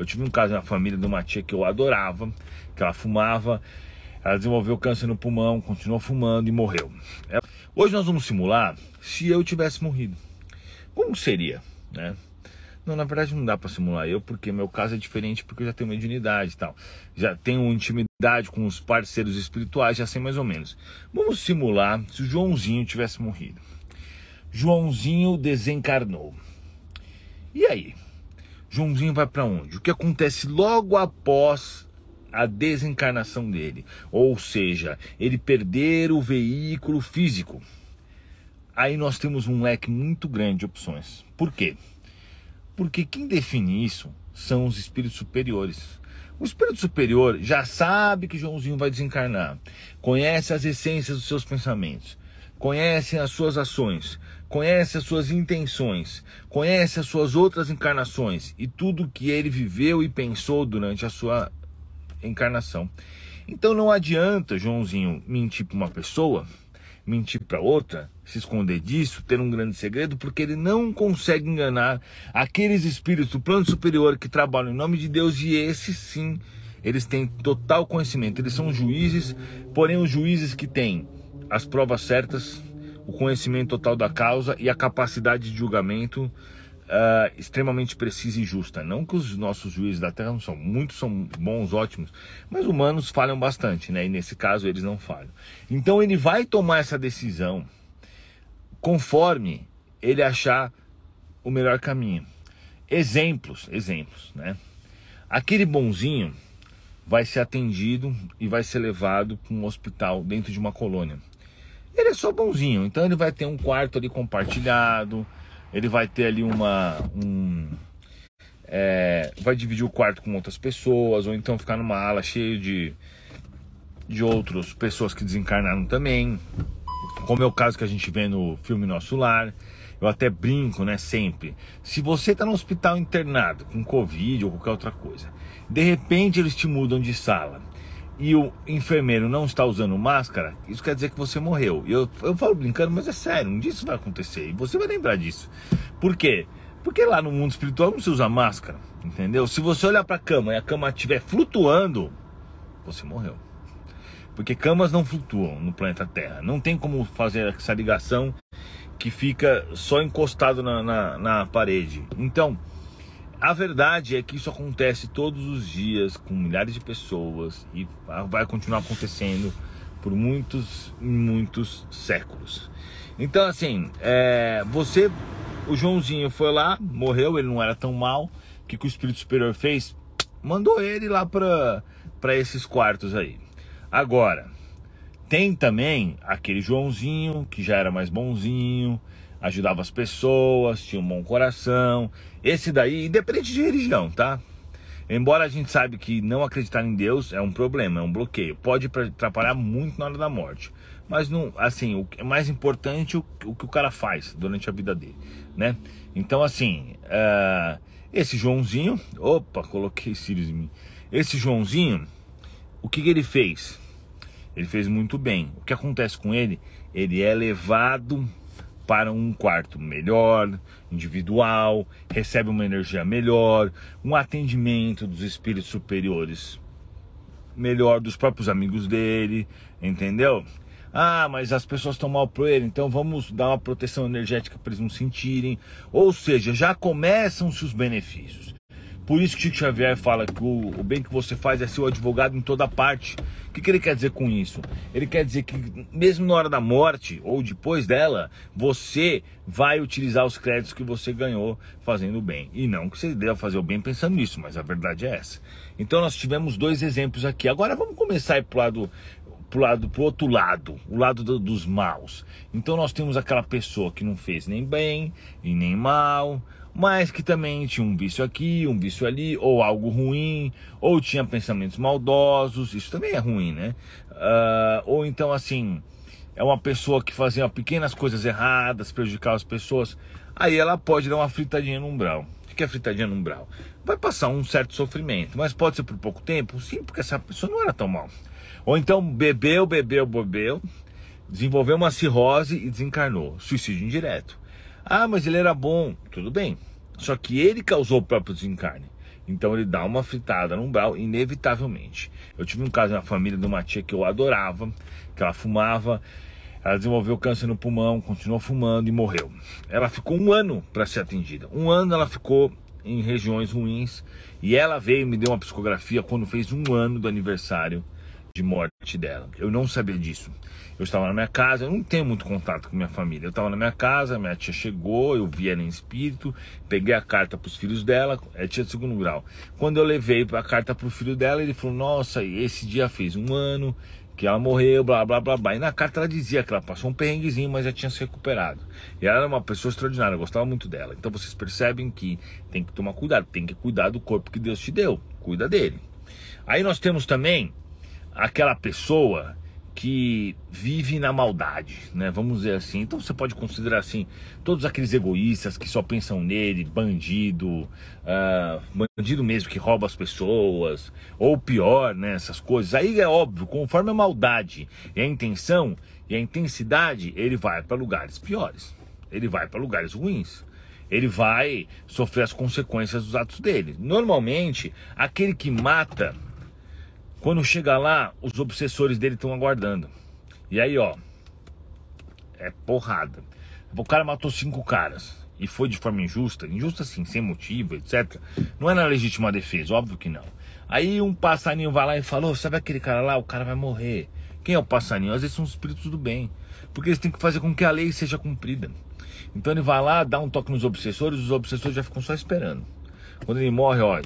Eu tive um caso na família de uma tia que eu adorava, que ela fumava, ela desenvolveu câncer no pulmão, continuou fumando e morreu. Hoje nós vamos simular se eu tivesse morrido. Como seria, né? Não, na verdade não dá para simular eu, porque meu caso é diferente, porque eu já tenho mediunidade e tal. Já tenho intimidade com os parceiros espirituais, já sei mais ou menos. Vamos simular se o Joãozinho tivesse morrido. Joãozinho desencarnou. E aí? Joãozinho vai para onde? O que acontece logo após a desencarnação dele? Ou seja, ele perder o veículo físico. Aí nós temos um leque muito grande de opções. Por quê? Porque quem define isso são os espíritos superiores. O espírito superior já sabe que Joãozinho vai desencarnar, conhece as essências dos seus pensamentos, conhece as suas ações, conhece as suas intenções, conhece as suas outras encarnações e tudo que ele viveu e pensou durante a sua encarnação. Então não adianta Joãozinho mentir para uma pessoa mentir para outra, se esconder disso, ter um grande segredo, porque ele não consegue enganar aqueles espíritos do plano superior que trabalham em nome de Deus e esses sim, eles têm total conhecimento. Eles são juízes, porém os juízes que têm as provas certas, o conhecimento total da causa e a capacidade de julgamento uh, extremamente precisa e justa. Não que os nossos juízes da Terra não são, muitos são bons, ótimos, mas humanos falham bastante, né? E nesse caso eles não falham. Então ele vai tomar essa decisão conforme ele achar o melhor caminho. Exemplos, exemplos, né? Aquele bonzinho vai ser atendido e vai ser levado para um hospital dentro de uma colônia. Ele é só bonzinho, então ele vai ter um quarto ali compartilhado, ele vai ter ali uma. Um, é, vai dividir o quarto com outras pessoas, ou então ficar numa ala cheia de, de outras pessoas que desencarnaram também. Como é o caso que a gente vê no filme Nosso Lar. Eu até brinco, né? Sempre. Se você está no hospital internado com Covid ou qualquer outra coisa, de repente eles te mudam de sala e o enfermeiro não está usando máscara, isso quer dizer que você morreu. Eu, eu falo brincando, mas é sério, um dia isso vai acontecer. E você vai lembrar disso. Por quê? Porque lá no mundo espiritual não se usa máscara, entendeu? Se você olhar para a cama e a cama estiver flutuando, você morreu. Porque camas não flutuam no planeta Terra. Não tem como fazer essa ligação que fica só encostado na, na, na parede. Então, a verdade é que isso acontece todos os dias com milhares de pessoas e vai continuar acontecendo por muitos, muitos séculos. Então, assim, é, você, o Joãozinho foi lá, morreu, ele não era tão mal. O que, que o Espírito Superior fez? Mandou ele lá para esses quartos aí. Agora, tem também aquele Joãozinho que já era mais bonzinho, ajudava as pessoas, tinha um bom coração. Esse daí, independente de religião, tá? Embora a gente saiba que não acreditar em Deus é um problema, é um bloqueio, pode atrapalhar muito na hora da morte. Mas não, assim, o é mais importante o, o que o cara faz durante a vida dele, né? Então, assim, uh, esse Joãozinho, opa, coloquei Sirius em mim. Esse Joãozinho, o que, que ele fez? Ele fez muito bem. O que acontece com ele? Ele é levado para um quarto melhor, individual, recebe uma energia melhor, um atendimento dos espíritos superiores melhor dos próprios amigos dele, entendeu? Ah, mas as pessoas estão mal por ele, então vamos dar uma proteção energética para eles não sentirem. Ou seja, já começam-se os benefícios. Por isso que Chico Xavier fala que o, o bem que você faz é ser o advogado em toda parte. O que, que ele quer dizer com isso? Ele quer dizer que mesmo na hora da morte ou depois dela, você vai utilizar os créditos que você ganhou fazendo o bem. E não que você deva fazer o bem pensando nisso, mas a verdade é essa. Então nós tivemos dois exemplos aqui. Agora vamos começar a ir pro lado pro lado pro outro lado, o lado do, dos maus. Então nós temos aquela pessoa que não fez nem bem e nem mal, mas que também tinha um vício aqui, um vício ali, ou algo ruim, ou tinha pensamentos maldosos, isso também é ruim, né? Uh, ou então, assim, é uma pessoa que fazia pequenas coisas erradas, prejudicava as pessoas, aí ela pode dar uma fritadinha no umbral. O que é fritadinha no umbral? Vai passar um certo sofrimento, mas pode ser por pouco tempo? Sim, porque essa pessoa não era tão mal. Ou então bebeu, bebeu, bebeu, desenvolveu uma cirrose e desencarnou. Suicídio indireto. Ah, mas ele era bom. Tudo bem. Só que ele causou o próprio desencarne. Então ele dá uma fritada no umbral, inevitavelmente. Eu tive um caso na família de uma tia que eu adorava, que ela fumava, ela desenvolveu câncer no pulmão, continuou fumando e morreu. Ela ficou um ano para ser atendida. Um ano ela ficou em regiões ruins e ela veio e me deu uma psicografia quando fez um ano do aniversário de morte dela. Eu não sabia disso. Eu estava na minha casa, eu não tenho muito contato com minha família. Eu estava na minha casa, minha tia chegou, eu vi ela em espírito, peguei a carta para os filhos dela, é tia de segundo grau. Quando eu levei a carta para o filho dela, ele falou: Nossa, esse dia fez um ano que ela morreu, blá blá blá blá. E na carta ela dizia que ela passou um perrenguezinho, mas já tinha se recuperado. E ela era uma pessoa extraordinária, eu gostava muito dela. Então vocês percebem que tem que tomar cuidado, tem que cuidar do corpo que Deus te deu, cuida dele. Aí nós temos também aquela pessoa que vive na maldade, né? Vamos dizer assim. Então você pode considerar assim todos aqueles egoístas que só pensam nele, bandido, uh, bandido mesmo que rouba as pessoas, ou pior, né? Essas coisas. Aí é óbvio, conforme a maldade e a intenção e a intensidade, ele vai para lugares piores. Ele vai para lugares ruins. Ele vai sofrer as consequências dos atos dele. Normalmente, aquele que mata quando chega lá, os obsessores dele estão aguardando. E aí, ó, é porrada. O cara matou cinco caras e foi de forma injusta, injusta assim, sem motivo, etc. Não é na legítima defesa, óbvio que não. Aí um passarinho vai lá e falou: sabe aquele cara lá? O cara vai morrer. Quem é o passarinho? Às vezes são os espíritos do bem, porque eles têm que fazer com que a lei seja cumprida. Então ele vai lá, dá um toque nos obsessores, os obsessores já ficam só esperando. Quando ele morre, ó,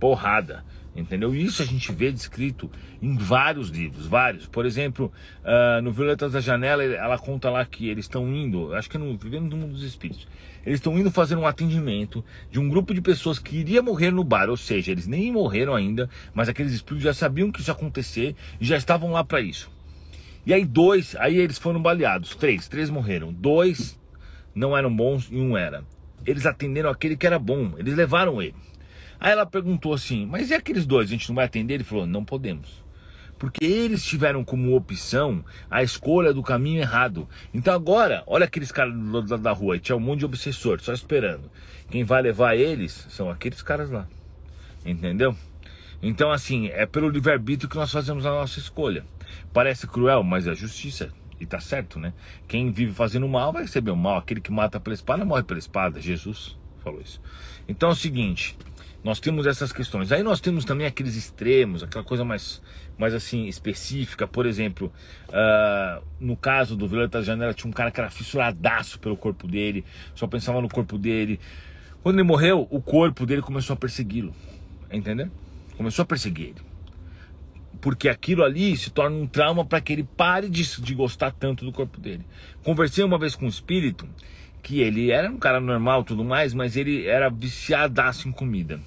porrada entendeu? Isso a gente vê descrito em vários livros, vários. Por exemplo, uh, no Violetas da Janela, ela conta lá que eles estão indo, acho que é no Vivendo no Mundo dos Espíritos, eles estão indo fazer um atendimento de um grupo de pessoas que iria morrer no bar, ou seja, eles nem morreram ainda, mas aqueles espíritos já sabiam que isso ia acontecer e já estavam lá para isso. E aí dois, aí eles foram baleados, três, três morreram, dois não eram bons e um era. Eles atenderam aquele que era bom, eles levaram ele. Aí ela perguntou assim: Mas e aqueles dois? A gente não vai atender? Ele falou: Não podemos. Porque eles tiveram como opção a escolha do caminho errado. Então agora, olha aqueles caras do lado da rua, tinha um monte de obsessor só esperando. Quem vai levar eles são aqueles caras lá. Entendeu? Então, assim, é pelo livre-arbítrio que nós fazemos a nossa escolha. Parece cruel, mas é justiça. E tá certo, né? Quem vive fazendo mal vai receber o mal. Aquele que mata pela espada morre pela espada. Jesus falou isso. Então é o seguinte: nós temos essas questões. Aí nós temos também aqueles extremos, aquela coisa mais, mais assim, específica. Por exemplo, uh, no caso do Violeta Janela, tinha um cara que era fissuradaço pelo corpo dele, só pensava no corpo dele. Quando ele morreu, o corpo dele começou a persegui-lo. Entendeu? Começou a perseguir ele. Porque aquilo ali se torna um trauma para que ele pare de, de gostar tanto do corpo dele. Conversei uma vez com um espírito que ele era um cara normal tudo mais, mas ele era viciadaço em comida.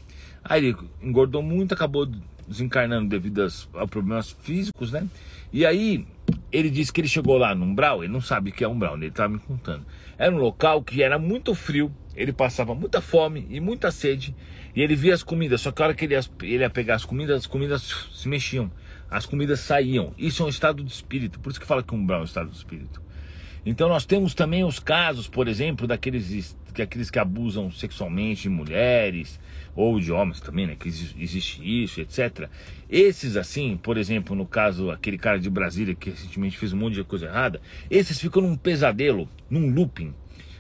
Aí ele engordou muito, acabou desencarnando devido a problemas físicos, né? E aí ele disse que ele chegou lá no umbral, ele não sabe o que é umbral, né? ele estava me contando. Era um local que era muito frio, ele passava muita fome e muita sede, e ele via as comidas, só que a hora que ele ia, ele ia pegar as comidas, as comidas se mexiam, as comidas saíam. Isso é um estado de espírito, por isso que fala que umbral é um estado de espírito. Então nós temos também os casos, por exemplo, daqueles que aqueles que abusam sexualmente de mulheres ou de homens também, né, que existe isso, etc. Esses assim, por exemplo, no caso aquele cara de Brasília que recentemente fez um monte de coisa errada, esses ficam num pesadelo, num looping.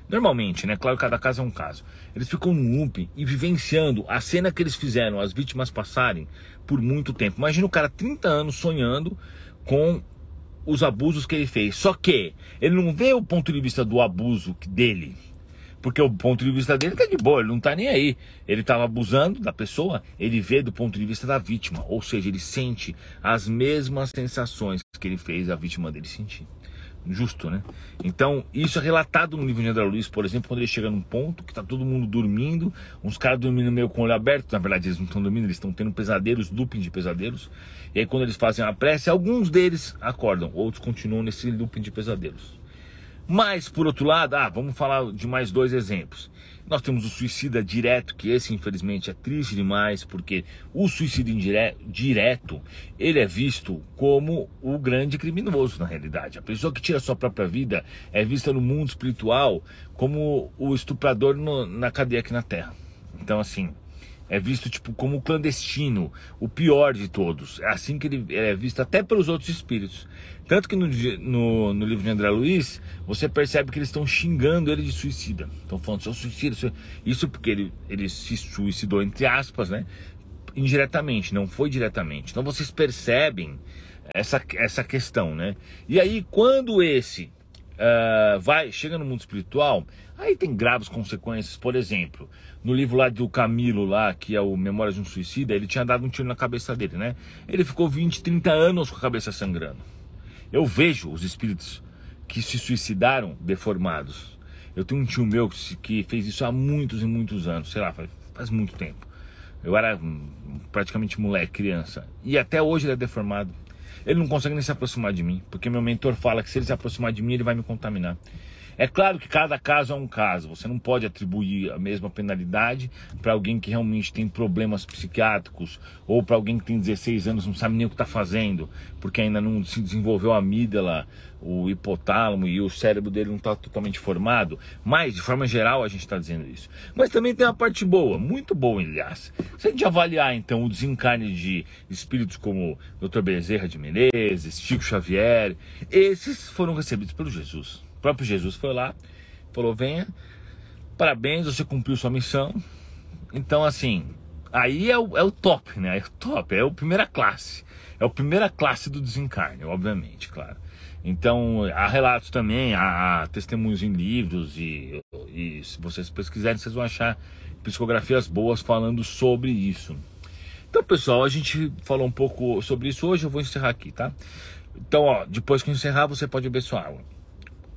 Normalmente, né? Claro, cada caso é um caso. Eles ficam num looping e vivenciando a cena que eles fizeram as vítimas passarem por muito tempo. Imagina o cara 30 anos sonhando com os abusos que ele fez. Só que ele não vê o ponto de vista do abuso dele. Porque o ponto de vista dele tá de boa, ele não tá nem aí. Ele estava abusando da pessoa, ele vê do ponto de vista da vítima. Ou seja, ele sente as mesmas sensações que ele fez a vítima dele sentir justo, né? Então, isso é relatado no livro de André Luiz, por exemplo, quando ele chega num ponto que tá todo mundo dormindo, uns caras dormindo meio com o olho aberto, na verdade eles não estão dormindo, eles estão tendo pesadelos, looping de pesadelos. E aí quando eles fazem a prece, alguns deles acordam, outros continuam nesse looping de pesadelos. Mas, por outro lado, ah, vamos falar de mais dois exemplos. Nós temos o suicida direto, que esse infelizmente é triste demais, porque o suicídio direto, ele é visto como o grande criminoso na realidade. A pessoa que tira sua própria vida é vista no mundo espiritual como o estuprador no, na cadeia aqui na Terra. Então assim, é visto tipo como clandestino, o pior de todos. É assim que ele é visto até pelos outros espíritos. Tanto que no, no, no livro de André Luiz, você percebe que eles estão xingando ele de suicida. Estão falando, seu suicida. Seu... Isso porque ele, ele se suicidou, entre aspas, né? Indiretamente, não foi diretamente. Então vocês percebem essa, essa questão, né? E aí, quando esse uh, vai chega no mundo espiritual, aí tem graves consequências. Por exemplo, no livro lá do Camilo, lá, que é o Memórias de um Suicida, ele tinha dado um tiro na cabeça dele, né? Ele ficou 20, 30 anos com a cabeça sangrando. Eu vejo os espíritos que se suicidaram deformados. Eu tenho um tio meu que fez isso há muitos e muitos anos, sei lá, faz, faz muito tempo. Eu era praticamente moleque, criança. E até hoje ele é deformado. Ele não consegue nem se aproximar de mim, porque meu mentor fala que se ele se aproximar de mim, ele vai me contaminar. É claro que cada caso é um caso, você não pode atribuir a mesma penalidade para alguém que realmente tem problemas psiquiátricos ou para alguém que tem 16 anos não sabe nem o que está fazendo, porque ainda não se desenvolveu a amígdala, o hipotálamo e o cérebro dele não está totalmente formado. Mas, de forma geral, a gente está dizendo isso. Mas também tem a parte boa, muito boa, aliás. Se a gente avaliar então o desencarne de espíritos como Dr. Bezerra de Menezes, Chico Xavier, esses foram recebidos pelo Jesus. O próprio Jesus foi lá, falou: venha, parabéns, você cumpriu sua missão. Então, assim, aí é o, é o top, né? É o top, é a primeira classe. É a primeira classe do desencarne, obviamente, claro. Então, há relatos também, há, testemunhos em livros e, e se vocês pesquisarem, vocês vão achar psicografias boas falando sobre isso. Então, pessoal, a gente falou um pouco sobre isso hoje, eu vou encerrar aqui, tá? Então, ó, depois que encerrar, você pode abençoar.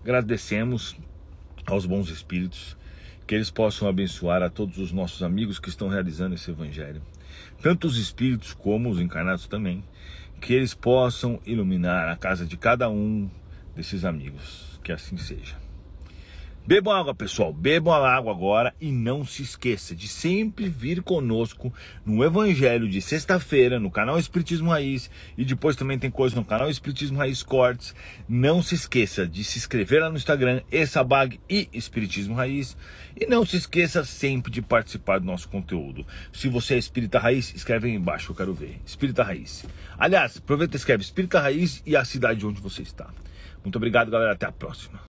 Agradecemos aos bons espíritos que eles possam abençoar a todos os nossos amigos que estão realizando esse evangelho, tanto os espíritos como os encarnados também, que eles possam iluminar a casa de cada um desses amigos. Que assim seja. Bebam água, pessoal. Bebam a água agora e não se esqueça de sempre vir conosco no Evangelho de sexta-feira no canal Espiritismo Raiz e depois também tem coisa no canal Espiritismo Raiz Cortes. Não se esqueça de se inscrever lá no Instagram, Essabag e Espiritismo Raiz. E não se esqueça sempre de participar do nosso conteúdo. Se você é Espírita Raiz, escreve aí embaixo eu quero ver. Espírita Raiz. Aliás, aproveita e escreve Espírita Raiz e a cidade onde você está. Muito obrigado, galera. Até a próxima.